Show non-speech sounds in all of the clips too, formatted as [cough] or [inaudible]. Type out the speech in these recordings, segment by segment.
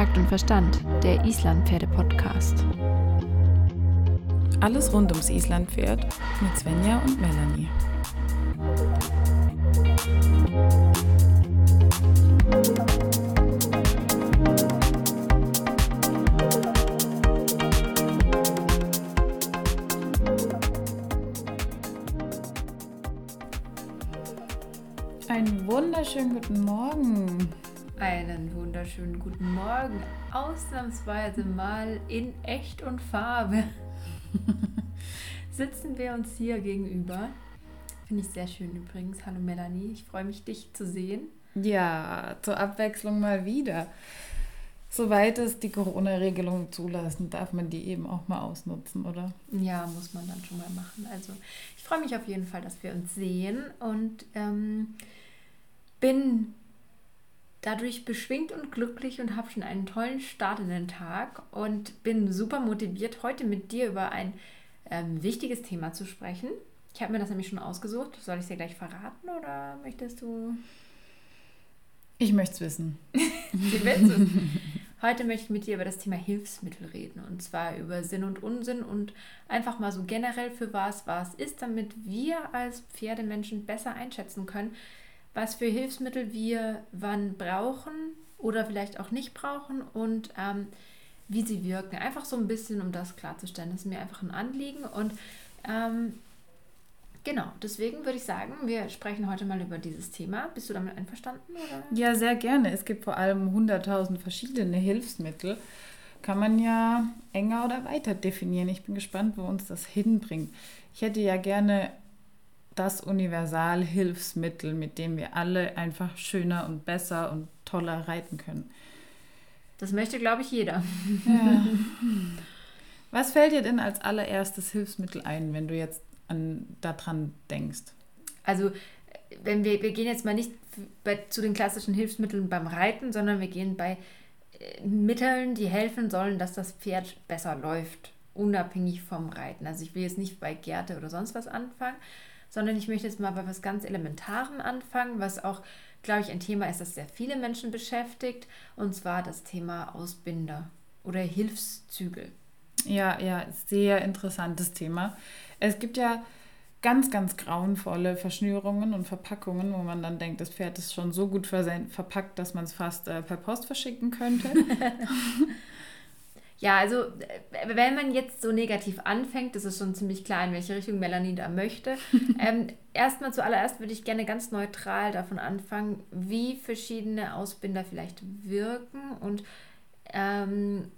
Takt und Verstand, der Islandpferde-Podcast. Alles rund ums Islandpferd mit Svenja und Melanie. Einen wunderschönen guten Morgen. Einen wunderschönen guten Morgen. Ausnahmsweise mal in echt und Farbe. [laughs] Sitzen wir uns hier gegenüber. Finde ich sehr schön übrigens. Hallo Melanie, ich freue mich, dich zu sehen. Ja, zur Abwechslung mal wieder. Soweit es die Corona-Regelungen zulassen, darf man die eben auch mal ausnutzen, oder? Ja, muss man dann schon mal machen. Also ich freue mich auf jeden Fall, dass wir uns sehen und ähm, bin dadurch beschwingt und glücklich und habe schon einen tollen Start in den Tag und bin super motiviert, heute mit dir über ein ähm, wichtiges Thema zu sprechen. Ich habe mir das nämlich schon ausgesucht. Soll ich es dir gleich verraten oder möchtest du? Ich möchte es wissen. [laughs] Sie willst es. Heute möchte ich mit dir über das Thema Hilfsmittel reden. Und zwar über Sinn und Unsinn und einfach mal so generell für was was ist, damit wir als Pferdemenschen besser einschätzen können, was für Hilfsmittel wir wann brauchen oder vielleicht auch nicht brauchen und ähm, wie sie wirken. Einfach so ein bisschen, um das klarzustellen. Das ist mir einfach ein Anliegen. Und ähm, genau, deswegen würde ich sagen, wir sprechen heute mal über dieses Thema. Bist du damit einverstanden? Oder? Ja, sehr gerne. Es gibt vor allem 100.000 verschiedene Hilfsmittel. Kann man ja enger oder weiter definieren. Ich bin gespannt, wo uns das hinbringt. Ich hätte ja gerne das Universalhilfsmittel, mit dem wir alle einfach schöner und besser und toller reiten können. Das möchte, glaube ich, jeder. Ja. Was fällt dir denn als allererstes Hilfsmittel ein, wenn du jetzt an, daran denkst? Also, wenn wir, wir gehen jetzt mal nicht bei, zu den klassischen Hilfsmitteln beim Reiten, sondern wir gehen bei äh, Mitteln, die helfen sollen, dass das Pferd besser läuft, unabhängig vom Reiten. Also ich will jetzt nicht bei Gerte oder sonst was anfangen, sondern ich möchte jetzt mal bei was ganz Elementarem anfangen, was auch, glaube ich, ein Thema ist, das sehr viele Menschen beschäftigt, und zwar das Thema Ausbinder oder Hilfszügel. Ja, ja, sehr interessantes Thema. Es gibt ja ganz, ganz grauenvolle Verschnürungen und Verpackungen, wo man dann denkt, das Pferd ist schon so gut verpackt, dass man es fast äh, per Post verschicken könnte. [laughs] Ja, also wenn man jetzt so negativ anfängt, das ist schon ziemlich klar, in welche Richtung Melanie da möchte. [laughs] ähm, erstmal zuallererst würde ich gerne ganz neutral davon anfangen, wie verschiedene Ausbinder vielleicht wirken und ähm,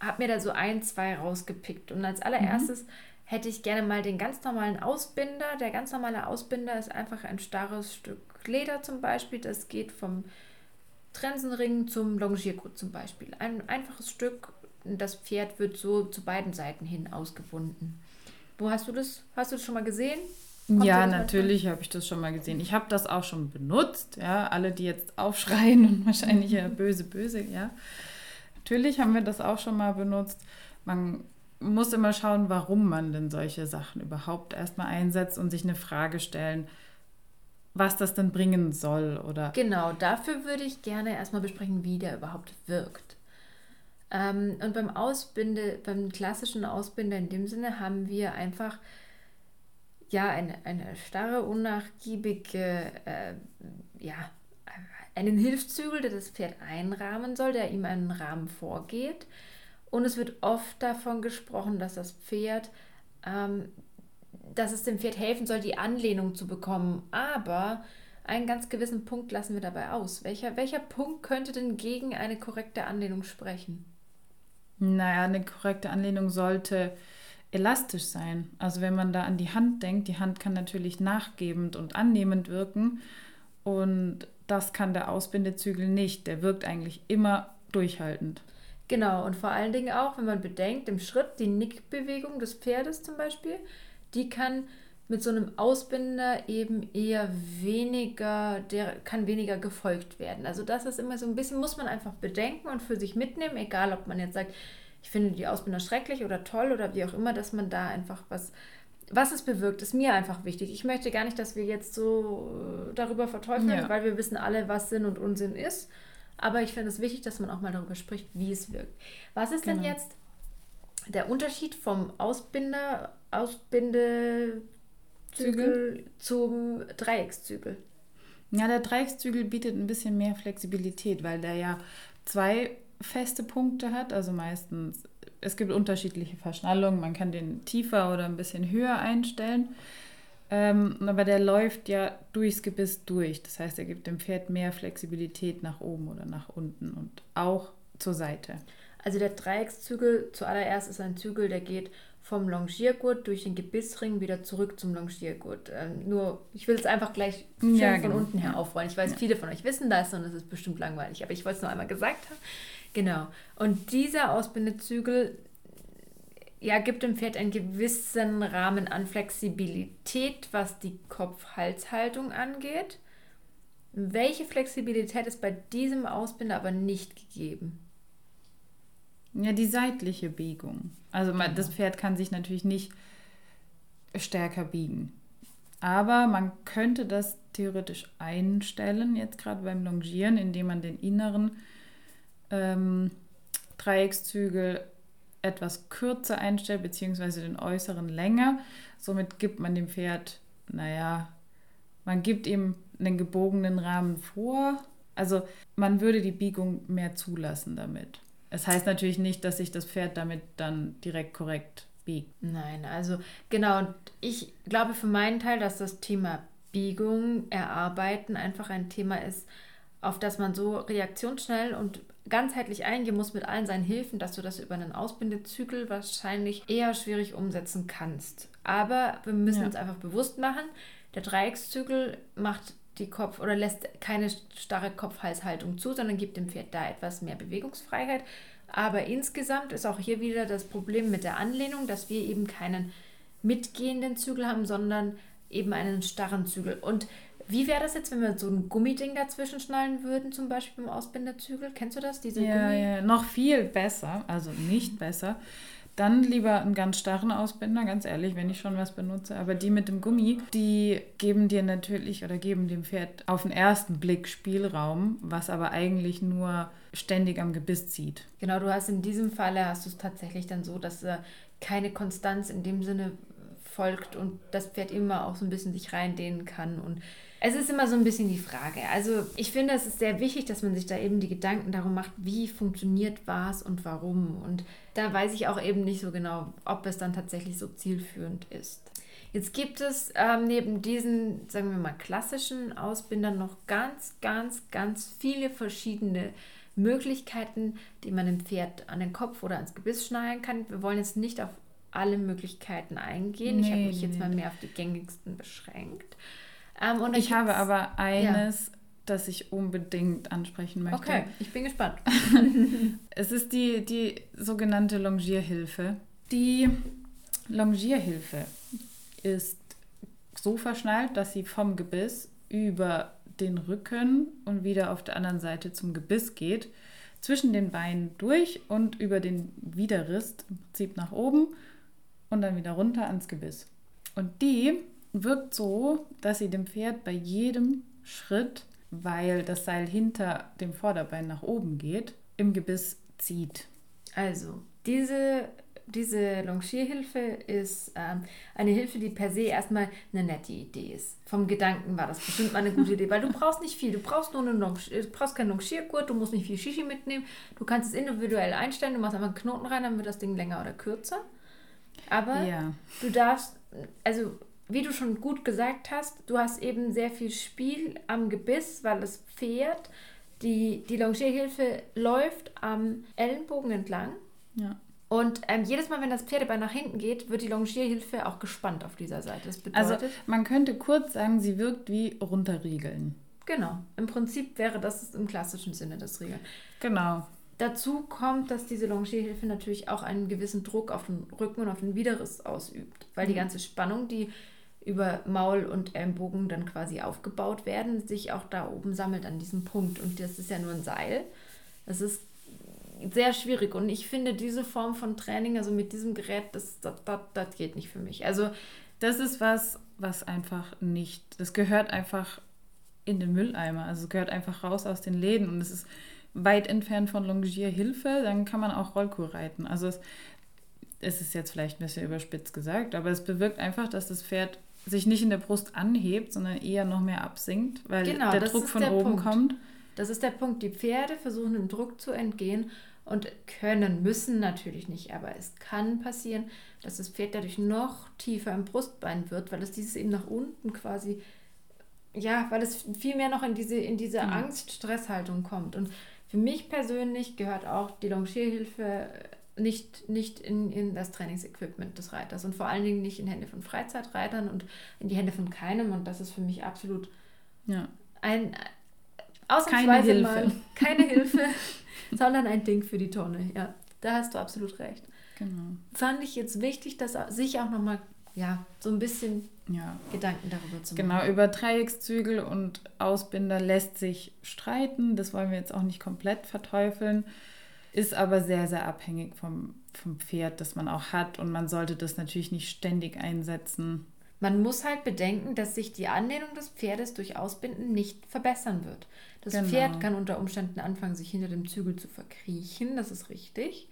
habe mir da so ein, zwei rausgepickt. Und als allererstes mhm. hätte ich gerne mal den ganz normalen Ausbinder. Der ganz normale Ausbinder ist einfach ein starres Stück Leder zum Beispiel. Das geht vom Trensenring zum Longiergurt zum Beispiel. Ein einfaches Stück, das Pferd wird so zu beiden Seiten hin ausgebunden. Wo hast du das? Hast du das schon mal gesehen? Kommt ja, natürlich habe ich das schon mal gesehen. Ich habe das auch schon benutzt. Ja, alle, die jetzt aufschreien und [laughs] wahrscheinlich ja böse, böse, ja. Natürlich haben wir das auch schon mal benutzt. Man muss immer schauen, warum man denn solche Sachen überhaupt erstmal einsetzt und sich eine Frage stellen, was das denn bringen soll oder. Genau, dafür würde ich gerne erstmal besprechen, wie der überhaupt wirkt. Ähm, und beim Ausbinde, beim klassischen Ausbinder in dem Sinne haben wir einfach ja eine, eine starre, unnachgiebige, äh, ja, einen Hilfszügel, der das Pferd einrahmen soll, der ihm einen Rahmen vorgeht. Und es wird oft davon gesprochen, dass das Pferd, ähm, dass es dem Pferd helfen soll, die Anlehnung zu bekommen. Aber einen ganz gewissen Punkt lassen wir dabei aus. Welcher, welcher Punkt könnte denn gegen eine korrekte Anlehnung sprechen? Naja, eine korrekte Anlehnung sollte elastisch sein. Also wenn man da an die Hand denkt, die Hand kann natürlich nachgebend und annehmend wirken und das kann der Ausbindezügel nicht. Der wirkt eigentlich immer durchhaltend. Genau, und vor allen Dingen auch, wenn man bedenkt, im Schritt die Nickbewegung des Pferdes zum Beispiel, die kann mit so einem Ausbinder eben eher weniger, der kann weniger gefolgt werden. Also das ist immer so ein bisschen, muss man einfach bedenken und für sich mitnehmen, egal ob man jetzt sagt, ich finde die Ausbinder schrecklich oder toll oder wie auch immer, dass man da einfach was, was es bewirkt, ist mir einfach wichtig. Ich möchte gar nicht, dass wir jetzt so äh, darüber verteufeln, ja. weil wir wissen alle, was Sinn und Unsinn ist. aber ich finde es wichtig, dass man auch mal darüber spricht, wie es wirkt. Was ist genau. denn jetzt der Unterschied vom Ausbinder, Ausbindezügel zum Dreieckszügel? Ja, der Dreieckszügel bietet ein bisschen mehr Flexibilität, weil der ja zwei feste Punkte hat, also meistens, es gibt unterschiedliche Verschnallungen, man kann den tiefer oder ein bisschen höher einstellen. Ähm, aber der läuft ja durchs Gebiss durch. Das heißt, er gibt dem Pferd mehr Flexibilität nach oben oder nach unten und auch zur Seite. Also der Dreieckszügel zuallererst ist ein Zügel, der geht vom Longiergurt durch den Gebissring wieder zurück zum Longiergurt. Ähm, nur, ich will es einfach gleich ja, von genau. unten her aufrollen. Ich weiß, ja. viele von euch wissen das und es ist bestimmt langweilig, aber ich wollte es noch einmal gesagt haben. Genau. Und dieser Ausbindezügel ja, gibt dem Pferd einen gewissen Rahmen an Flexibilität, was die Kopf-Hals-Haltung angeht. Welche Flexibilität ist bei diesem Ausbinder aber nicht gegeben? Ja, die seitliche Biegung. Also man, das Pferd kann sich natürlich nicht stärker biegen. Aber man könnte das theoretisch einstellen, jetzt gerade beim Longieren, indem man den inneren ähm, Dreieckszügel etwas kürzer einstellt, beziehungsweise den äußeren länger. Somit gibt man dem Pferd, naja, man gibt ihm einen gebogenen Rahmen vor. Also man würde die Biegung mehr zulassen damit. Es heißt natürlich nicht, dass sich das Pferd damit dann direkt korrekt biegt. Nein, also genau. Und ich glaube für meinen Teil, dass das Thema Biegung, Erarbeiten einfach ein Thema ist, auf das man so reaktionsschnell und ganzheitlich eingehen muss mit allen seinen Hilfen, dass du das über einen Ausbindezügel wahrscheinlich eher schwierig umsetzen kannst. Aber wir müssen ja. uns einfach bewusst machen, der Dreieckszügel macht die Kopf- oder lässt keine starre Kopf-Hals-Haltung zu, sondern gibt dem Pferd da etwas mehr Bewegungsfreiheit. Aber insgesamt ist auch hier wieder das Problem mit der Anlehnung, dass wir eben keinen mitgehenden Zügel haben, sondern eben einen starren Zügel. Und wie wäre das jetzt, wenn wir so ein Gummiding dazwischen schnallen würden, zum Beispiel beim Ausbinderzügel? Kennst du das? Diese ja, Gummi? ja, noch viel besser, also nicht besser. Dann lieber einen ganz starren Ausbinder, ganz ehrlich, wenn ich schon was benutze. Aber die mit dem Gummi, die geben dir natürlich oder geben dem Pferd auf den ersten Blick Spielraum, was aber eigentlich nur ständig am Gebiss zieht. Genau, du hast in diesem Falle hast du es tatsächlich dann so, dass äh, keine Konstanz in dem Sinne folgt und das Pferd immer auch so ein bisschen sich reindehnen kann und es ist immer so ein bisschen die Frage. Also ich finde, es ist sehr wichtig, dass man sich da eben die Gedanken darum macht, wie funktioniert was und warum. Und da weiß ich auch eben nicht so genau, ob es dann tatsächlich so zielführend ist. Jetzt gibt es ähm, neben diesen, sagen wir mal, klassischen Ausbindern noch ganz, ganz, ganz viele verschiedene Möglichkeiten, die man dem Pferd an den Kopf oder ans Gebiss schnallen kann. Wir wollen jetzt nicht auf alle Möglichkeiten eingehen. Nee, ich habe mich nee, jetzt mal mehr auf die gängigsten beschränkt. Ähm, und ich habe aber eines, ja. das ich unbedingt ansprechen möchte. Okay, ich bin gespannt. [laughs] es ist die, die sogenannte Longierhilfe. Die Longierhilfe ist so verschnallt, dass sie vom Gebiss über den Rücken und wieder auf der anderen Seite zum Gebiss geht, zwischen den Beinen durch und über den Widerriss im Prinzip nach oben und dann wieder runter ans Gebiss. Und die wirkt so, dass sie dem Pferd bei jedem Schritt, weil das Seil hinter dem Vorderbein nach oben geht, im Gebiss zieht. Also, diese, diese Longierhilfe ist ähm, eine Hilfe, die per se erstmal eine nette Idee ist. Vom Gedanken war das bestimmt mal eine gute Idee, weil du brauchst nicht viel. Du brauchst nur einen Longier, du brauchst keinen Longiergurt, du musst nicht viel Shishi mitnehmen. Du kannst es individuell einstellen, du machst einfach einen Knoten rein, dann wird das Ding länger oder kürzer. Aber ja. du darfst, also wie du schon gut gesagt hast, du hast eben sehr viel Spiel am Gebiss, weil das Pferd, die, die Longierhilfe läuft am Ellenbogen entlang. Ja. Und ähm, jedes Mal, wenn das Pferdebein nach hinten geht, wird die Longierhilfe auch gespannt auf dieser Seite. Das bedeutet, also man könnte kurz sagen, sie wirkt wie runterriegeln. Genau. Im Prinzip wäre das im klassischen Sinne das Riegeln. Genau. Dazu kommt, dass diese Longierhilfe natürlich auch einen gewissen Druck auf den Rücken und auf den Widerriss ausübt, weil mhm. die ganze Spannung, die über Maul und Ellenbogen dann quasi aufgebaut werden, sich auch da oben sammelt an diesem Punkt. Und das ist ja nur ein Seil. Das ist sehr schwierig. Und ich finde diese Form von Training, also mit diesem Gerät, das, das, das, das geht nicht für mich. Also das ist was, was einfach nicht, das gehört einfach in den Mülleimer. Also es gehört einfach raus aus den Läden. Und es ist weit entfernt von Longierhilfe, dann kann man auch Rollkur reiten. Also es, es ist jetzt vielleicht ein bisschen überspitzt gesagt, aber es bewirkt einfach, dass das Pferd sich nicht in der Brust anhebt, sondern eher noch mehr absinkt, weil genau, der Druck von oben Punkt. kommt. Das ist der Punkt. Die Pferde versuchen dem Druck zu entgehen und können, müssen natürlich nicht, aber es kann passieren, dass das Pferd dadurch noch tiefer im Brustbein wird, weil es dieses eben nach unten quasi, ja, weil es viel mehr noch in diese, in diese mhm. Angst-Stresshaltung kommt. Und für mich persönlich gehört auch die Longierhilfe nicht, nicht in, in das Trainingsequipment des Reiters und vor allen Dingen nicht in Hände von Freizeitreitern und in die Hände von keinem. Und das ist für mich absolut ja. ein ausnahmsweise keine Hilfe. mal keine [laughs] Hilfe, sondern ein Ding für die Tonne. Ja, da hast du absolut recht. Genau. Fand ich jetzt wichtig, dass sich auch nochmal ja, so ein bisschen ja. Gedanken darüber zu genau, machen. Genau, über Dreieckszügel und Ausbinder lässt sich streiten. Das wollen wir jetzt auch nicht komplett verteufeln. Ist aber sehr, sehr abhängig vom, vom Pferd, das man auch hat. Und man sollte das natürlich nicht ständig einsetzen. Man muss halt bedenken, dass sich die Anlehnung des Pferdes durch Ausbinden nicht verbessern wird. Das genau. Pferd kann unter Umständen anfangen, sich hinter dem Zügel zu verkriechen. Das ist richtig.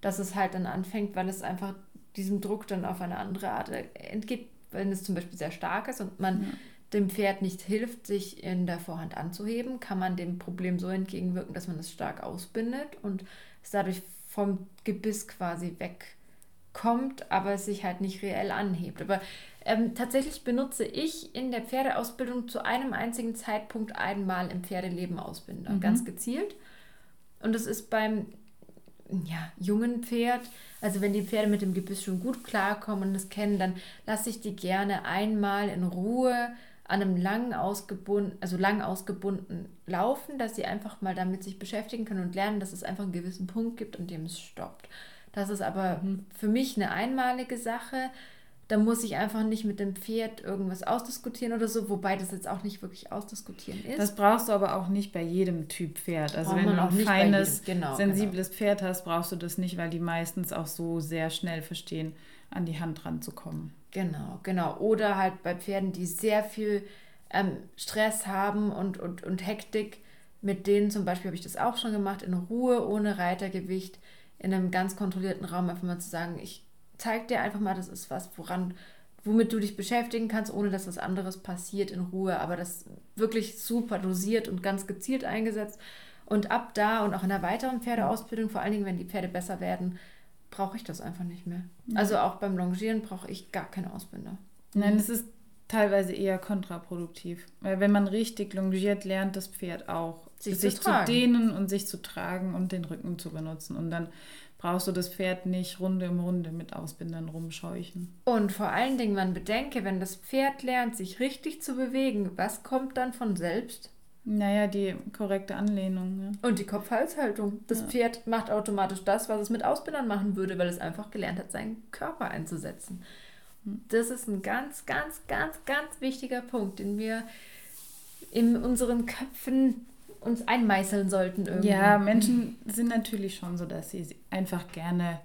Dass es halt dann anfängt, weil es einfach diesem Druck dann auf eine andere Art entgeht, wenn es zum Beispiel sehr stark ist und man ja. Dem Pferd nicht hilft, sich in der Vorhand anzuheben, kann man dem Problem so entgegenwirken, dass man es stark ausbindet und es dadurch vom Gebiss quasi wegkommt, aber es sich halt nicht reell anhebt. Aber ähm, tatsächlich benutze ich in der Pferdeausbildung zu einem einzigen Zeitpunkt einmal im Pferdeleben Ausbinder, mhm. ganz gezielt. Und das ist beim ja, jungen Pferd, also wenn die Pferde mit dem Gebiss schon gut klarkommen und es kennen, dann lasse ich die gerne einmal in Ruhe an einem lang ausgebunden, also lang ausgebunden laufen, dass sie einfach mal damit sich beschäftigen können und lernen, dass es einfach einen gewissen Punkt gibt, an dem es stoppt. Das ist aber mhm. für mich eine einmalige Sache. Da muss ich einfach nicht mit dem Pferd irgendwas ausdiskutieren oder so, wobei das jetzt auch nicht wirklich ausdiskutieren ist. Das brauchst du aber auch nicht bei jedem Typ Pferd. Also wenn du ein feines, genau, sensibles genau. Pferd hast, brauchst du das nicht, weil die meistens auch so sehr schnell verstehen, an die Hand ranzukommen. Genau, genau. Oder halt bei Pferden, die sehr viel ähm, Stress haben und, und, und Hektik, mit denen zum Beispiel habe ich das auch schon gemacht, in Ruhe, ohne Reitergewicht, in einem ganz kontrollierten Raum, einfach mal zu sagen, ich zeig dir einfach mal, das ist was, woran, womit du dich beschäftigen kannst, ohne dass was anderes passiert in Ruhe. Aber das wirklich super dosiert und ganz gezielt eingesetzt. Und ab da und auch in der weiteren Pferdeausbildung, vor allen Dingen, wenn die Pferde besser werden, brauche ich das einfach nicht mehr. Also auch beim Longieren brauche ich gar keine Ausbinder. Nein, es ist teilweise eher kontraproduktiv. Weil wenn man richtig longiert, lernt das Pferd auch, sich, sich zu, zu, dehnen und sich zu tragen und den Rücken zu benutzen. Und dann brauchst du das Pferd nicht Runde um Runde mit Ausbindern rumscheuchen. Und vor allen Dingen, man bedenke, wenn das Pferd lernt, sich richtig zu bewegen, was kommt dann von selbst? Naja, die korrekte Anlehnung. Ja. Und die Kopf-Hals-Haltung. Das ja. Pferd macht automatisch das, was es mit Ausbindern machen würde, weil es einfach gelernt hat, seinen Körper einzusetzen. Hm. Das ist ein ganz, ganz, ganz, ganz wichtiger Punkt, den wir in unseren Köpfen uns einmeißeln sollten. Irgendwie. Ja, Menschen sind natürlich schon so, dass sie einfach gerne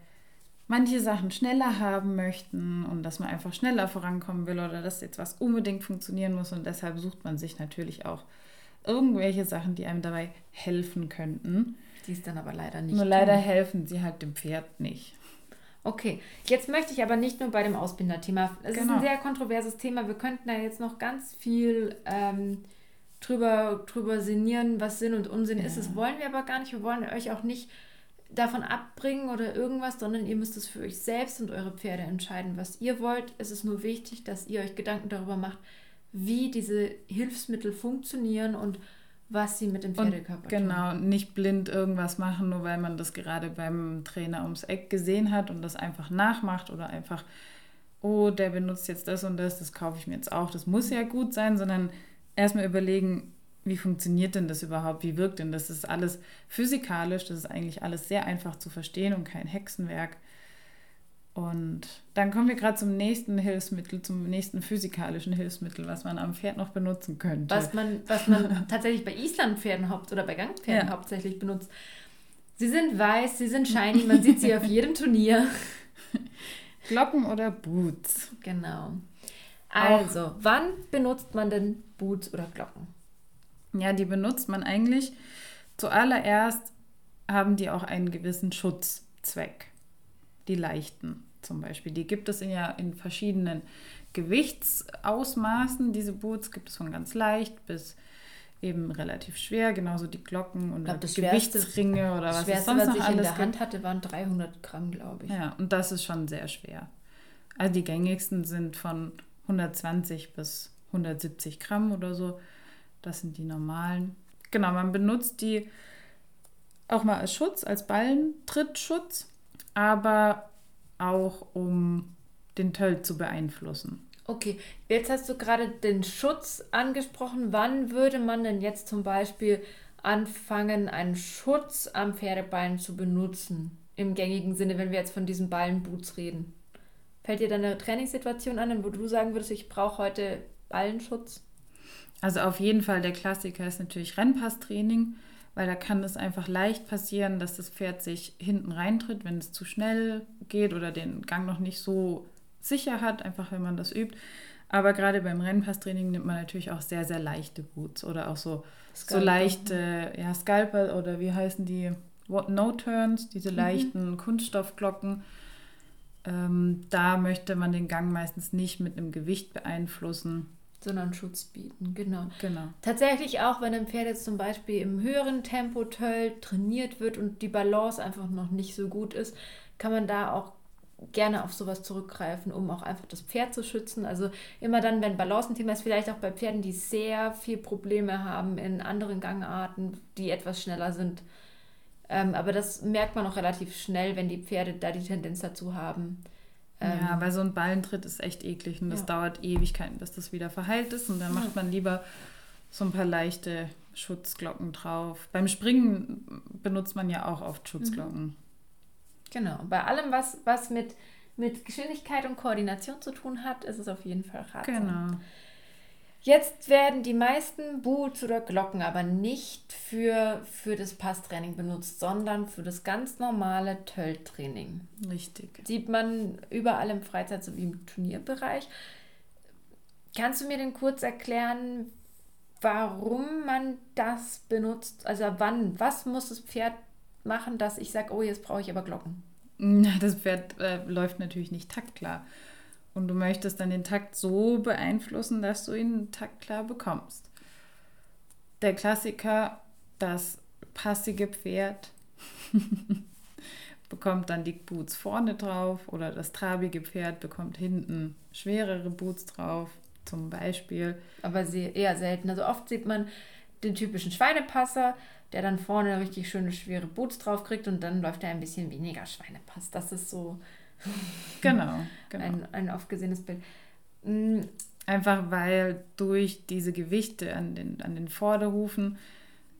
manche Sachen schneller haben möchten und dass man einfach schneller vorankommen will oder dass jetzt was unbedingt funktionieren muss und deshalb sucht man sich natürlich auch irgendwelche Sachen, die einem dabei helfen könnten. Die es dann aber leider nicht. Nur leider tun. helfen sie halt dem Pferd nicht. Okay, jetzt möchte ich aber nicht nur bei dem Ausbinder-Thema. Es genau. ist ein genau. sehr kontroverses Thema. Wir könnten da jetzt noch ganz viel ähm, drüber, drüber sinnieren, was Sinn und Unsinn ja. ist. Das wollen wir aber gar nicht. Wir wollen euch auch nicht davon abbringen oder irgendwas, sondern ihr müsst es für euch selbst und eure Pferde entscheiden, was ihr wollt. Es ist nur wichtig, dass ihr euch Gedanken darüber macht, wie diese Hilfsmittel funktionieren und was sie mit dem Pferdekörper genau, tun. Genau, nicht blind irgendwas machen, nur weil man das gerade beim Trainer ums Eck gesehen hat und das einfach nachmacht oder einfach, oh, der benutzt jetzt das und das, das kaufe ich mir jetzt auch. Das muss ja gut sein, sondern erstmal überlegen, wie funktioniert denn das überhaupt? Wie wirkt denn das? Das ist alles physikalisch, das ist eigentlich alles sehr einfach zu verstehen und kein Hexenwerk. Und dann kommen wir gerade zum nächsten Hilfsmittel, zum nächsten physikalischen Hilfsmittel, was man am Pferd noch benutzen könnte. Was man, was man [laughs] tatsächlich bei Islandpferden haupt oder bei Gangpferden ja. hauptsächlich benutzt. Sie sind weiß, sie sind shiny, man sieht sie auf jedem Turnier. [laughs] Glocken oder Boots. Genau. Also, Auch, wann benutzt man denn Boots oder Glocken? Ja, die benutzt man eigentlich Zuallererst haben die auch einen gewissen Schutzzweck. Die leichten zum Beispiel. Die gibt es in, ja in verschiedenen Gewichtsausmaßen. Diese Boots gibt es von ganz leicht bis eben relativ schwer, genauso die Glocken und glaub, Gewichtsringe oder was schwerste, es sonst was noch ich in der Hand hatte, waren 300 Gramm, glaube ich. Ja, und das ist schon sehr schwer. Also die gängigsten sind von 120 bis 170 Gramm oder so. Das sind die normalen. Genau, man benutzt die auch mal als Schutz, als Ballentrittsschutz, aber auch um den Töll zu beeinflussen. Okay, jetzt hast du gerade den Schutz angesprochen. Wann würde man denn jetzt zum Beispiel anfangen, einen Schutz am Pferdebein zu benutzen? Im gängigen Sinne, wenn wir jetzt von diesen Ballenboots reden. Fällt dir da eine Trainingssituation an, wo du sagen würdest, ich brauche heute Ballenschutz? Also auf jeden Fall der Klassiker ist natürlich Rennpasstraining, weil da kann es einfach leicht passieren, dass das Pferd sich hinten reintritt, wenn es zu schnell geht oder den Gang noch nicht so sicher hat, einfach wenn man das übt. Aber gerade beim Rennpasstraining nimmt man natürlich auch sehr, sehr leichte Boots oder auch so, so leichte, ja, Scalper oder wie heißen die? No-Turns, diese mhm. leichten mhm. Kunststoffglocken. Ähm, da möchte man den Gang meistens nicht mit einem Gewicht beeinflussen. Sondern Schutz bieten, genau. genau. Tatsächlich auch, wenn ein Pferd jetzt zum Beispiel im höheren Tempo trainiert wird und die Balance einfach noch nicht so gut ist, kann man da auch gerne auf sowas zurückgreifen, um auch einfach das Pferd zu schützen. Also immer dann, wenn Balance ein Thema ist, vielleicht auch bei Pferden, die sehr viel Probleme haben in anderen Gangarten, die etwas schneller sind. Ähm, aber das merkt man auch relativ schnell, wenn die Pferde da die Tendenz dazu haben. Ähm, ja, weil so ein Ballentritt ist echt eklig und das ja. dauert Ewigkeiten, bis das wieder verheilt ist. Und dann ja. macht man lieber so ein paar leichte Schutzglocken drauf. Beim Springen benutzt man ja auch oft Schutzglocken. Mhm. Genau. Bei allem, was, was mit, mit Geschwindigkeit und Koordination zu tun hat, ist es auf jeden Fall ratsam. Genau. Jetzt werden die meisten Boots oder Glocken aber nicht für, für das Passtraining benutzt, sondern für das ganz normale Tölltraining. Richtig. Sieht man überall im Freizeit- sowie im Turnierbereich. Kannst du mir denn kurz erklären, warum man das benutzt? Also wann, was muss das Pferd machen, dass ich sage, oh, jetzt brauche ich aber Glocken? [laughs] Das Pferd äh, läuft natürlich nicht taktklar. Und du möchtest dann den Takt so beeinflussen, dass du ihn taktklar bekommst. Der Klassiker, das passige Pferd [laughs] bekommt dann die Boots vorne drauf oder das trabige Pferd bekommt hinten schwerere Boots drauf, zum Beispiel. Aber eher selten. Also oft sieht man den typischen Schweinepasser, der dann vorne richtig schöne schwere Boots drauf kriegt und dann läuft er ein bisschen weniger Schweinepass. Das ist so genau, genau. Ein, ein oft gesehenes Bild. Mm, Einfach weil durch diese Gewichte an den, an den Vorderhufen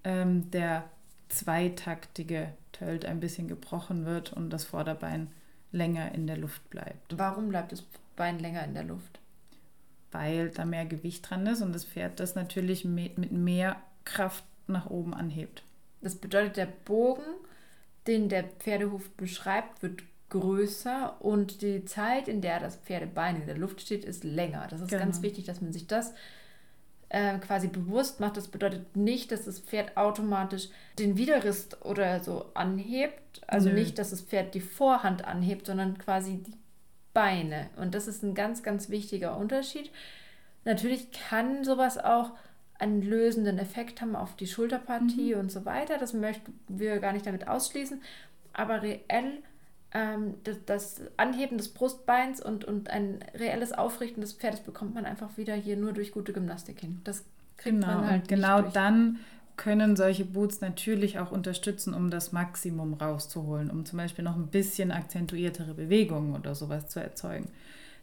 ähm, der zweitaktige Tölt ein bisschen gebrochen wird und das Vorderbein länger in der Luft bleibt. Warum bleibt das Bein länger in der Luft? Weil da mehr Gewicht dran ist und das Pferd das natürlich mit mehr Kraft nach oben anhebt. Das bedeutet, der Bogen, den der Pferdehuf beschreibt, wird größer und die Zeit, in der das Pferdebein in der Luft steht, ist länger. Das ist genau. ganz wichtig, dass man sich das äh, quasi bewusst macht. Das bedeutet nicht, dass das Pferd automatisch den Widerriss oder so anhebt. Also Nö. nicht, dass das Pferd die Vorhand anhebt, sondern quasi die Beine. Und das ist ein ganz, ganz wichtiger Unterschied. Natürlich kann sowas auch einen lösenden Effekt haben auf die Schulterpartie mhm. und so weiter. Das möchten wir gar nicht damit ausschließen. Aber reell ähm, das, das, Anheben des Brustbeins und, und ein reelles Aufrichten des Pferdes bekommt man einfach wieder hier nur durch gute Gymnastik hin. Das kriegt genau, man halt Genau durch. dann können solche Boots natürlich auch unterstützen, um das Maximum rauszuholen, um zum Beispiel noch ein bisschen akzentuiertere Bewegungen oder sowas zu erzeugen.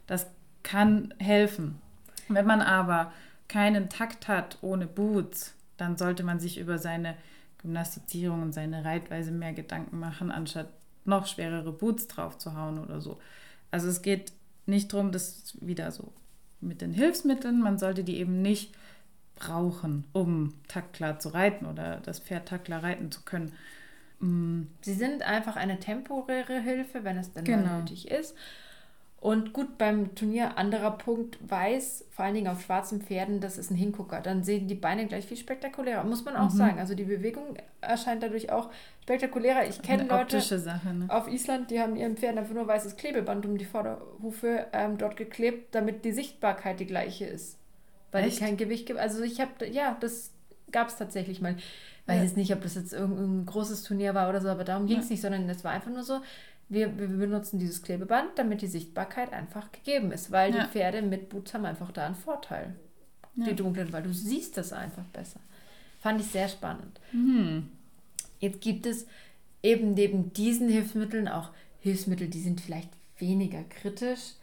Das kann helfen. Wenn man aber keinen Takt hat ohne Boots, dann sollte man sich über seine Gymnastizierung und seine Reitweise mehr Gedanken machen, anstatt noch schwerere Boots drauf zu hauen oder so. Also es geht nicht darum, das wieder so mit den Hilfsmitteln, man sollte die eben nicht brauchen, um taktklar zu reiten oder das Pferd taktklar reiten zu können. Mm. Sie sind einfach eine temporäre Hilfe, wenn es denn genau. nötig ist. Und gut, beim Turnier, anderer Punkt, weiß, vor allen Dingen auf schwarzen Pferden, das ist ein Hingucker. Dann sehen die Beine gleich viel spektakulärer, muss man auch mhm. sagen. Also die Bewegung erscheint dadurch auch spektakulärer. Ich kenne Leute Sache, ne? auf Island, die haben ihren Pferden einfach nur weißes Klebeband um die Vorderhufe ähm, dort geklebt, damit die Sichtbarkeit die gleiche ist. Weil Echt? die kein Gewicht gibt. Also ich habe, ja, das gab es tatsächlich mal. Ich weiß jetzt nicht, ob das jetzt irgendein großes Turnier war oder so, aber darum ging es ja. nicht, sondern es war einfach nur so, wir, wir benutzen dieses Klebeband, damit die Sichtbarkeit einfach gegeben ist, weil ja. die Pferde mit Boots haben einfach da einen Vorteil. Ja. Die dunklen, weil du siehst das einfach besser. Fand ich sehr spannend. Mhm. Jetzt gibt es eben neben diesen Hilfsmitteln auch Hilfsmittel, die sind vielleicht weniger kritisch.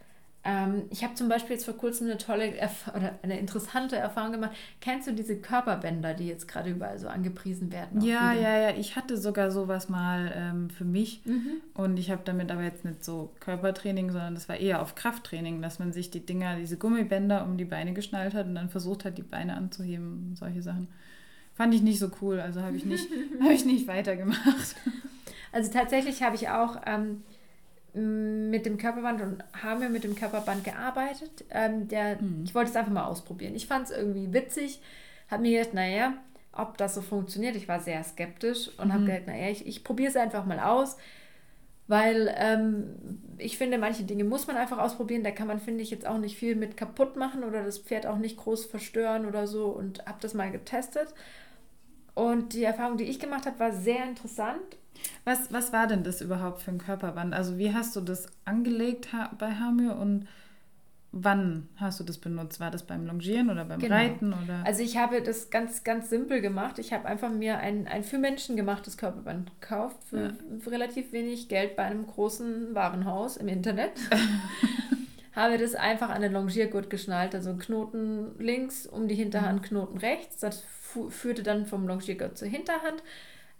Ähm, ich habe zum Beispiel jetzt vor kurzem eine tolle Erf oder eine interessante Erfahrung gemacht. Kennst du diese Körperbänder, die jetzt gerade überall so angepriesen werden? Ja, wieder? ja, ja. Ich hatte sogar sowas mal ähm, für mich mhm. und ich habe damit aber jetzt nicht so Körpertraining, sondern das war eher auf Krafttraining, dass man sich die Dinger, diese Gummibänder um die Beine geschnallt hat und dann versucht hat, die Beine anzuheben, solche Sachen. Fand ich nicht so cool, also habe ich nicht, [laughs] habe ich nicht weitergemacht. Also tatsächlich habe ich auch ähm, mit dem Körperband und haben wir mit dem Körperband gearbeitet. Ähm, der, mhm. Ich wollte es einfach mal ausprobieren. Ich fand es irgendwie witzig, habe mir gedacht, naja, ob das so funktioniert. Ich war sehr skeptisch und mhm. habe gedacht, naja, ich, ich probiere es einfach mal aus, weil ähm, ich finde, manche Dinge muss man einfach ausprobieren. Da kann man, finde ich, jetzt auch nicht viel mit kaputt machen oder das Pferd auch nicht groß verstören oder so und habe das mal getestet. Und die Erfahrung, die ich gemacht habe, war sehr interessant was, was war denn das überhaupt für ein Körperband? Also wie hast du das angelegt bei Hamir und wann hast du das benutzt? War das beim Longieren oder beim genau. Reiten? Oder? Also ich habe das ganz, ganz simpel gemacht. Ich habe einfach mir ein, ein für Menschen gemachtes Körperband gekauft für, ja. für relativ wenig Geld bei einem großen Warenhaus im Internet. [laughs] habe das einfach an den Longiergurt geschnallt, also Knoten links um die Hinterhand, mhm. Knoten rechts. Das führte dann vom Longiergurt zur Hinterhand.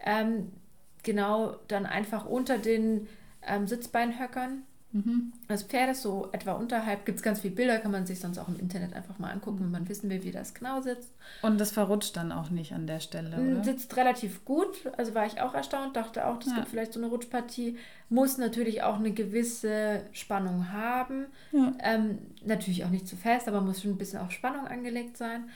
Ähm, genau dann einfach unter den ähm, Sitzbeinhöckern. Mhm. Das Pferd ist so etwa unterhalb, gibt es ganz viele Bilder, kann man sich sonst auch im Internet einfach mal angucken, wenn man wissen will, wie das genau sitzt. Und das verrutscht dann auch nicht an der Stelle, oder? Sitzt relativ gut, also war ich auch erstaunt, dachte auch, das ja. gibt vielleicht so eine Rutschpartie. Muss natürlich auch eine gewisse Spannung haben. Ja. Ähm, natürlich auch nicht zu fest, aber muss schon ein bisschen auf Spannung angelegt sein.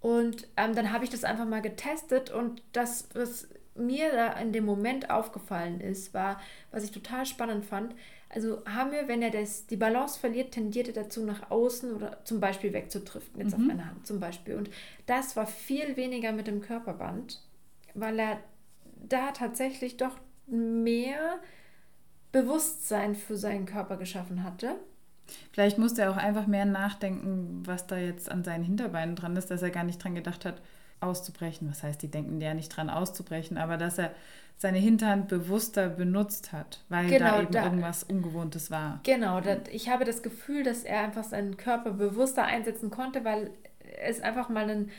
Und ähm, dann habe ich das einfach mal getestet und das, was mir da in dem Moment aufgefallen ist, war, was ich total spannend fand. Also haben wir, wenn er das, die Balance verliert, tendiert er dazu, nach außen oder zum Beispiel wegzudriften, jetzt mhm. auf meine Hand zum Beispiel. Und das war viel weniger mit dem Körperband, weil er da tatsächlich doch mehr Bewusstsein für seinen Körper geschaffen hatte. Vielleicht musste er auch einfach mehr nachdenken, was da jetzt an seinen Hinterbeinen dran ist, dass er gar nicht dran gedacht hat, auszubrechen. Was heißt, die denken ja nicht dran auszubrechen, aber dass er seine Hinterhand bewusster benutzt hat, weil genau, da eben da, irgendwas Ungewohntes war. Genau, das, ich habe das Gefühl, dass er einfach seinen Körper bewusster einsetzen konnte, weil es einfach mal einen,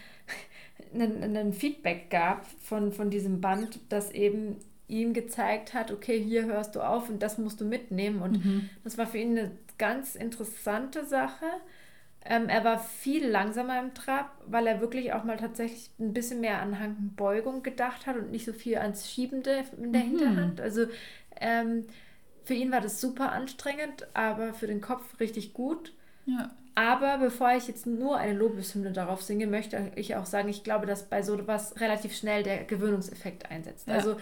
[laughs] einen, einen Feedback gab von, von diesem Band, das eben ihm gezeigt hat, okay, hier hörst du auf und das musst du mitnehmen. Und mhm. das war für ihn eine ganz interessante Sache. Ähm, er war viel langsamer im Trab, weil er wirklich auch mal tatsächlich ein bisschen mehr an Hankenbeugung gedacht hat und nicht so viel ans Schiebende in der mhm. Hinterhand. Also ähm, für ihn war das super anstrengend, aber für den Kopf richtig gut. Ja. Aber bevor ich jetzt nur eine Lobeshymne darauf singe, möchte ich auch sagen, ich glaube, dass bei so etwas relativ schnell der Gewöhnungseffekt einsetzt. Ja. Also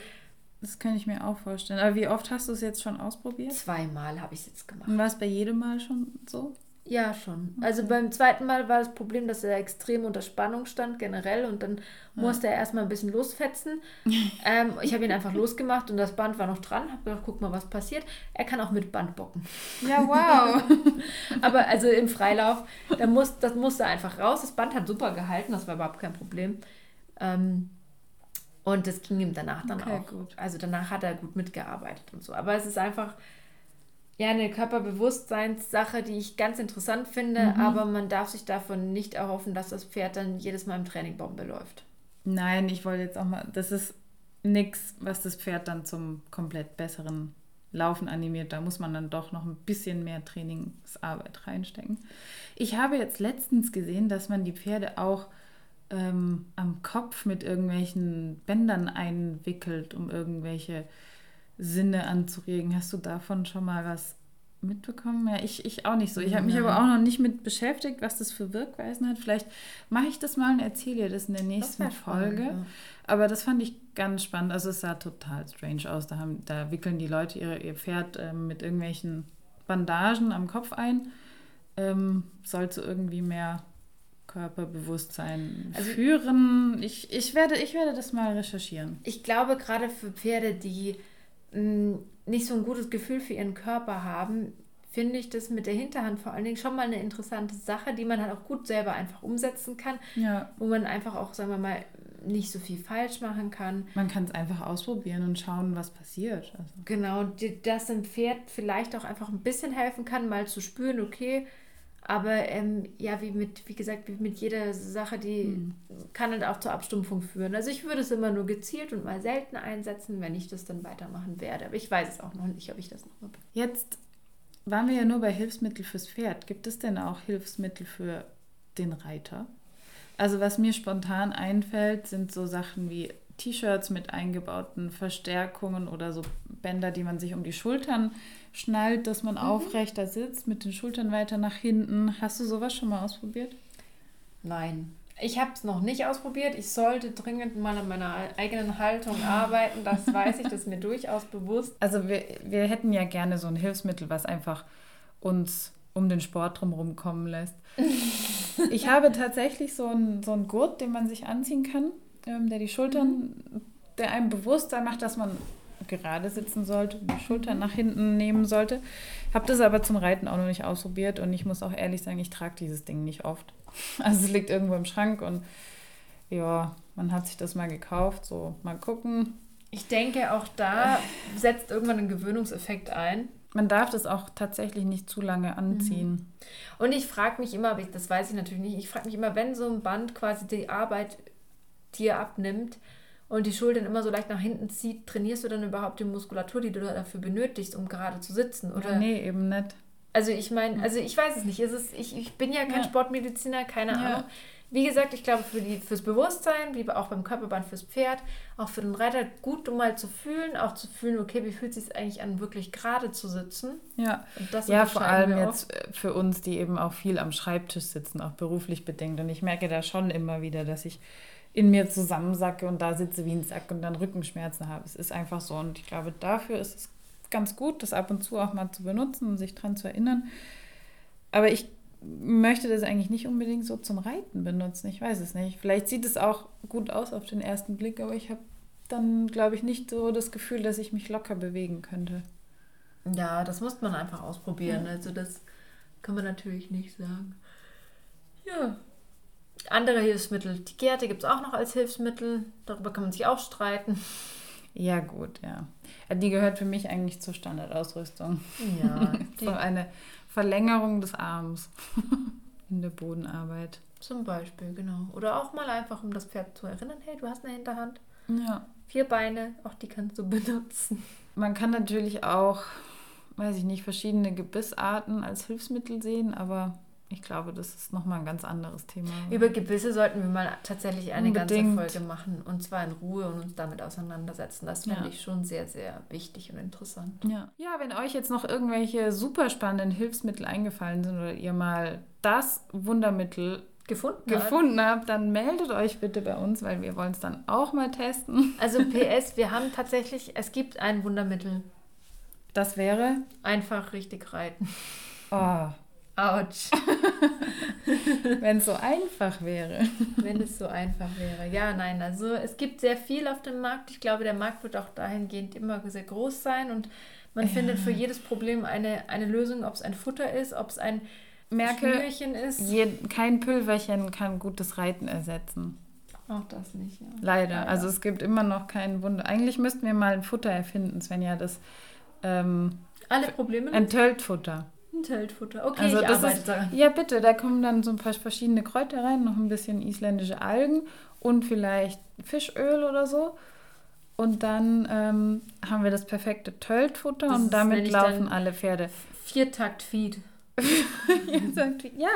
das kann ich mir auch vorstellen. Aber wie oft hast du es jetzt schon ausprobiert? Zweimal habe ich es jetzt gemacht. Und war es bei jedem Mal schon so? Ja, schon. Also beim zweiten Mal war das Problem, dass er extrem unter Spannung stand, generell, und dann ja. musste er erstmal ein bisschen losfetzen. [laughs] ähm, ich habe ihn einfach losgemacht und das Band war noch dran. Habe gedacht, guck mal, was passiert. Er kann auch mit Band bocken. Ja, wow. [laughs] Aber also im Freilauf, da muss, das musste einfach raus. Das Band hat super gehalten, das war überhaupt kein Problem. Ähm, und das ging ihm danach dann okay, auch. Gut. Also danach hat er gut mitgearbeitet und so. Aber es ist einfach ja eine Körperbewusstseinssache, die ich ganz interessant finde, mhm. aber man darf sich davon nicht erhoffen, dass das Pferd dann jedes Mal im Training Bombe läuft. Nein, ich wollte jetzt auch mal, das ist nichts, was das Pferd dann zum komplett besseren Laufen animiert. Da muss man dann doch noch ein bisschen mehr Trainingsarbeit reinstecken. Ich habe jetzt letztens gesehen, dass man die Pferde auch ähm, am Kopf mit irgendwelchen Bändern einwickelt, um irgendwelche Sinne anzuregen. Hast du davon schon mal was mitbekommen. Ja, ich, ich auch nicht so. Ich habe mich aber auch noch nicht mit beschäftigt, was das für Wirkweisen hat. Vielleicht mache ich das mal und erzähle dir das in der nächsten Folge. Spannend, ja. Aber das fand ich ganz spannend. Also es sah total strange aus. Da, haben, da wickeln die Leute ihre, ihr Pferd äh, mit irgendwelchen Bandagen am Kopf ein. Ähm, soll zu irgendwie mehr Körperbewusstsein also, führen. Ich, ich, werde, ich werde das mal recherchieren. Ich glaube, gerade für Pferde, die mh, mm, nicht so ein gutes Gefühl für ihren Körper haben, finde ich das mit der Hinterhand vor allen Dingen schon mal eine interessante Sache, die man halt auch gut selber einfach umsetzen kann. Ja. Wo man einfach auch, sagen wir mal, nicht so viel falsch machen kann. Man kann es einfach ausprobieren und schauen, was passiert. Also. Genau, dass dem Pferd vielleicht auch einfach ein bisschen helfen kann, mal zu spüren, okay, aber ähm, ja, wie mit, wie gesagt, wie mit jeder Sache, die mhm. kann halt auch zur Abstumpfung führen. Also ich würde es immer nur gezielt und mal selten einsetzen, wenn ich das dann weitermachen werde. Aber ich weiß es auch noch nicht, ob ich das noch habe. Jetzt waren wir ja nur bei Hilfsmittel fürs Pferd. Gibt es denn auch Hilfsmittel für den Reiter? Also was mir spontan einfällt, sind so Sachen wie T-Shirts mit eingebauten Verstärkungen oder so Bänder, die man sich um die Schultern schnallt, dass man mhm. aufrechter sitzt, mit den Schultern weiter nach hinten. Hast du sowas schon mal ausprobiert? Nein. Ich habe es noch nicht ausprobiert. Ich sollte dringend mal an meiner eigenen Haltung [laughs] arbeiten. Das weiß ich, das ist mir durchaus bewusst. Also wir, wir hätten ja gerne so ein Hilfsmittel, was einfach uns um den Sport drumherum kommen lässt. [laughs] ich habe tatsächlich so einen so Gurt, den man sich anziehen kann, ähm, der die Schultern, mhm. der einem Bewusstsein macht, dass man gerade sitzen sollte, die Schultern nach hinten nehmen sollte. Habe das aber zum Reiten auch noch nicht ausprobiert und ich muss auch ehrlich sagen, ich trage dieses Ding nicht oft. [laughs] Also es liegt irgendwo im Schrank und ja, man hat sich das mal gekauft, so mal gucken. Ich denke, auch da setzt irgendwann ein Gewöhnungseffekt ein. Man darf das auch tatsächlich nicht zu lange anziehen. Mhm. Und ich frage mich immer, das weiß ich natürlich nicht, ich frage mich immer, wenn so ein Band quasi die Arbeit dir abnimmt, und die Schultern immer so leicht nach hinten zieht, trainierst du dann überhaupt die Muskulatur, die du dafür benötigst, um gerade zu sitzen? Oder? Ja, nee, eben nicht. Also ich meine, also ich weiß es nicht. Es ist, ich, ich bin ja kein ja. Sportmediziner, keine ja. Ahnung. Wie gesagt, ich glaube, für die, fürs Bewusstsein, wie auch beim Körperband fürs Pferd, auch für den Reiter gut, um mal zu fühlen, auch zu fühlen, okay, wie fühlt es sich eigentlich an, wirklich gerade zu sitzen. Ja, ja vor allem jetzt äh, für uns, die eben auch viel am Schreibtisch sitzen, auch beruflich bedingt. Und ich merke da schon immer wieder, dass ich in mir zusammensacke und da sitze wie ein Sack und dann Rückenschmerzen habe. Es ist einfach so. Und ich glaube, dafür ist es ganz gut, das ab und zu auch mal zu benutzen und sich dran zu erinnern. Aber ich möchte das eigentlich nicht unbedingt so zum Reiten benutzen. Ich weiß es nicht. Vielleicht sieht es auch gut aus auf den ersten Blick, aber ich habe dann, glaube ich, nicht so das Gefühl, dass ich mich locker bewegen könnte. Ja, das muss man einfach ausprobieren. Ja. Also das kann man natürlich nicht sagen. Ja, andere Hilfsmittel. Die Gärte gibt es auch noch als Hilfsmittel. Darüber kann man sich auch streiten. Ja, gut, ja. Die gehört für mich eigentlich zur Standardausrüstung. Ja. [laughs] so eine Verlängerung des Arms [laughs] in der Bodenarbeit. Zum Beispiel, genau. Oder auch mal einfach, um das Pferd zu erinnern, hey, du hast eine Hinterhand. Ja. Vier Beine, auch die kannst du [laughs] benutzen. Man kann natürlich auch, weiß ich nicht, verschiedene Gebissarten als Hilfsmittel sehen, aber ich glaube, das ist nochmal ein ganz anderes Thema. Über Gebisse sollten wir mal tatsächlich eine Unbedingt. ganze Folge machen und zwar in Ruhe und uns damit auseinandersetzen. Das finde ja. ich schon sehr, sehr wichtig und interessant. Ja. ja, wenn euch jetzt noch irgendwelche super spannenden Hilfsmittel eingefallen sind oder ihr mal das Wundermittel gefunden, gefunden habt. dann meldet euch bitte bei uns, weil wir wollen es dann auch mal testen. [laughs] Also PS, wir haben tatsächlich, es gibt ein Wundermittel. Das wäre? Einfach richtig reiten. Oh, Autsch. [laughs] Wenn es so einfach wäre. Wenn es so einfach wäre. Ja, nein, also es gibt sehr viel auf dem Markt. Ich glaube, der Markt wird auch dahingehend immer sehr groß sein und man ja. findet für jedes Problem eine, eine Lösung, ob es ein Futter ist, ob es ein Merke, Schnürchen ist. Je, kein Pülverchen kann gutes Reiten ersetzen. Auch das nicht, ja. Leider. Leider. Also es gibt immer noch kein Wunder. Eigentlich müssten wir mal ein Futter erfinden, Svenja, das ähm, alle Probleme. Ein Töltfutter. Teltfutter. Okay, also ich arbeite ist, daran. Ja, bitte. Da kommen dann so ein paar verschiedene Kräuter rein, noch ein bisschen isländische Algen und vielleicht Fischöl oder so. Und dann ähm, haben wir das perfekte Töltfutter und damit laufen alle Pferde. Viertakt-Feed. [laughs] ja,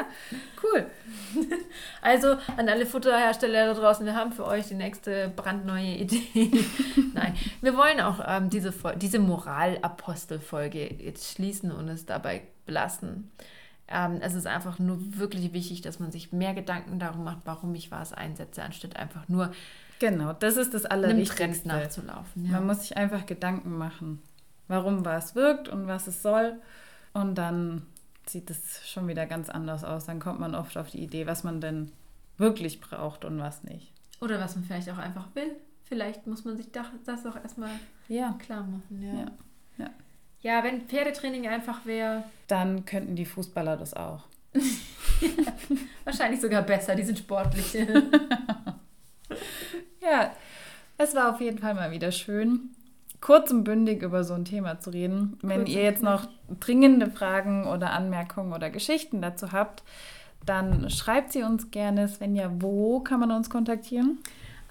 cool. [laughs] Also an alle Futterhersteller da draußen, wir haben für euch die nächste brandneue Idee. [laughs] Nein, wir wollen auch ähm, diese, diese Moralapostel-Folge jetzt schließen und es dabei belassen. Ähm, es ist einfach nur wirklich wichtig, dass man sich mehr Gedanken darum macht, warum ich was einsetze, anstatt einfach nur Genau, das ist das Allerwichtigste. nachzulaufen. Ja. Man muss sich einfach Gedanken machen, warum was wirkt und was es soll. Und dann sieht es schon wieder ganz anders aus. Dann kommt man oft auf die Idee, was man denn wirklich braucht und was nicht. Oder was man vielleicht auch einfach will. Vielleicht muss man sich das auch erstmal ja. klar machen. Ja. Ja. ja. ja, wenn Pferdetraining einfach wäre. Dann könnten die Fußballer das auch. [laughs] Wahrscheinlich sogar besser, die sind sportlich. [laughs] ja, es war auf jeden Fall mal wieder schön kurz und bündig über so ein Thema zu reden. Wenn ihr jetzt noch dringende Fragen oder Anmerkungen oder Geschichten dazu habt, dann schreibt sie uns gerne. Svenja, wo kann man uns kontaktieren?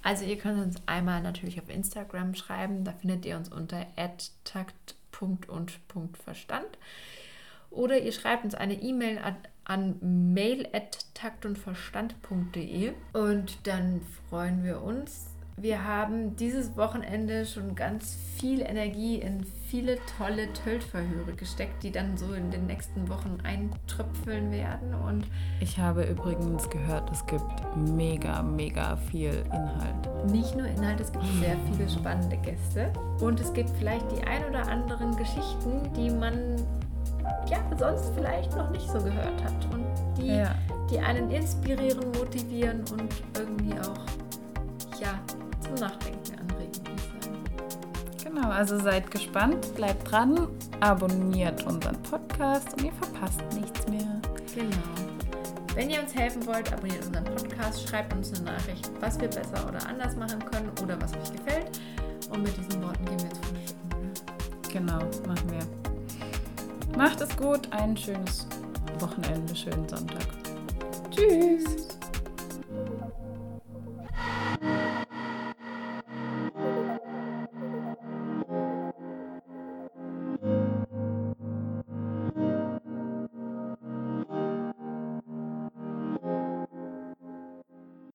Also ihr könnt uns einmal natürlich auf Instagram schreiben. Da findet ihr uns unter takt.und.verstand. Oder ihr schreibt uns eine E-Mail an, an mail.taktundverstand.de und dann freuen wir uns, wir haben dieses Wochenende schon ganz viel Energie in viele tolle Töltverhöre gesteckt, die dann so in den nächsten Wochen eintröpfeln werden. Und ich habe übrigens gehört, es gibt mega, mega viel Inhalt. Nicht nur Inhalt, es gibt sehr viele spannende Gäste. Und es gibt vielleicht die ein oder anderen Geschichten, die man ja, sonst vielleicht noch nicht so gehört hat und die, ja. die einen inspirieren, motivieren und irgendwie auch ja, zum Nachdenken anregen, würde ich sagen. Genau, also seid gespannt, bleibt dran, abonniert unseren Podcast und ihr verpasst nichts mehr. Genau. Wenn ihr uns helfen wollt, abonniert unseren Podcast, schreibt uns eine Nachricht, was wir besser oder anders machen können oder was euch gefällt. Und mit diesen Worten gehen wir jetzt frühstücken. Genau, machen wir. Macht es gut, ein schönes Wochenende, schönen Sonntag. Tschüss.